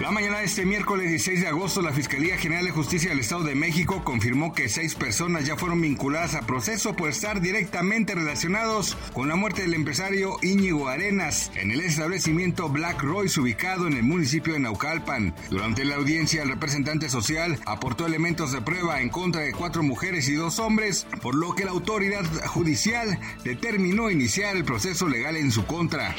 La mañana de este miércoles 16 de agosto, la Fiscalía General de Justicia del Estado de México confirmó que seis personas ya fueron vinculadas a proceso por estar directamente relacionados con la muerte del empresario Íñigo Arenas en el establecimiento Black Royce ubicado en el municipio de Naucalpan. Durante la audiencia, el representante social aportó elementos de prueba en contra de cuatro mujeres y dos hombres, por lo que la autoridad judicial determinó iniciar el proceso legal en su contra.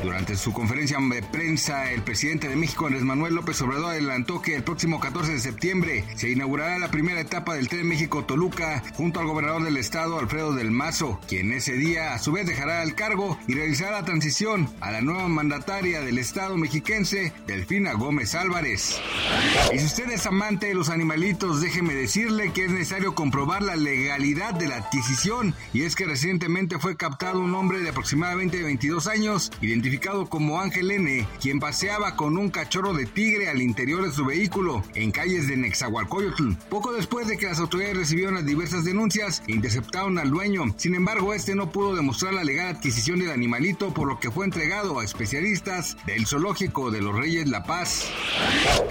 Durante su conferencia de prensa, el presidente de México Andrés Manuel López Obrador adelantó que el próximo 14 de septiembre se inaugurará la primera etapa del tren México-Toluca junto al gobernador del estado Alfredo del Mazo, quien ese día a su vez dejará el cargo y realizará la transición a la nueva mandataria del estado mexiquense, Delfina Gómez Álvarez. Y si usted es amante de los animalitos, déjeme decirle que es necesario comprobar la legalidad de la adquisición y es que recientemente fue captado un hombre de aproximadamente 22 años, identificado como Ángel N., quien paseaba con un cachorro de tigre al interior de su vehículo en calles de Nexahualcoyotl. Poco después de que las autoridades recibieron las diversas denuncias, interceptaron al dueño. Sin embargo, este no pudo demostrar la legal adquisición del animalito, por lo que fue entregado a especialistas del zoológico de los Reyes La Paz.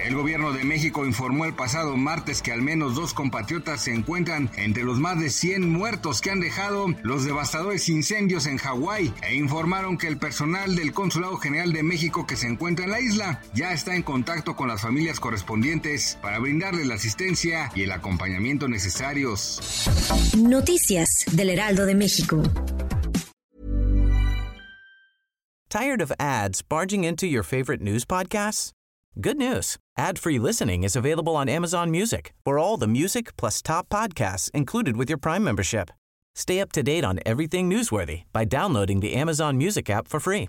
El gobierno de México informó el pasado martes que al menos dos compatriotas se encuentran entre los más de 100 muertos que han dejado los devastadores incendios en Hawái e informaron que el personal del Consulado General de México que se encuentra en la isla ya está en contacto con las familias correspondientes para brindarles la asistencia y el acompañamiento necesarios. Noticias del Heraldo de México. Tired of ads barging into your favorite news podcasts? Good news. Ad-free listening is available on Amazon Music for all the music plus top podcasts included with your Prime membership. Stay up to date on everything newsworthy by downloading the Amazon Music app for free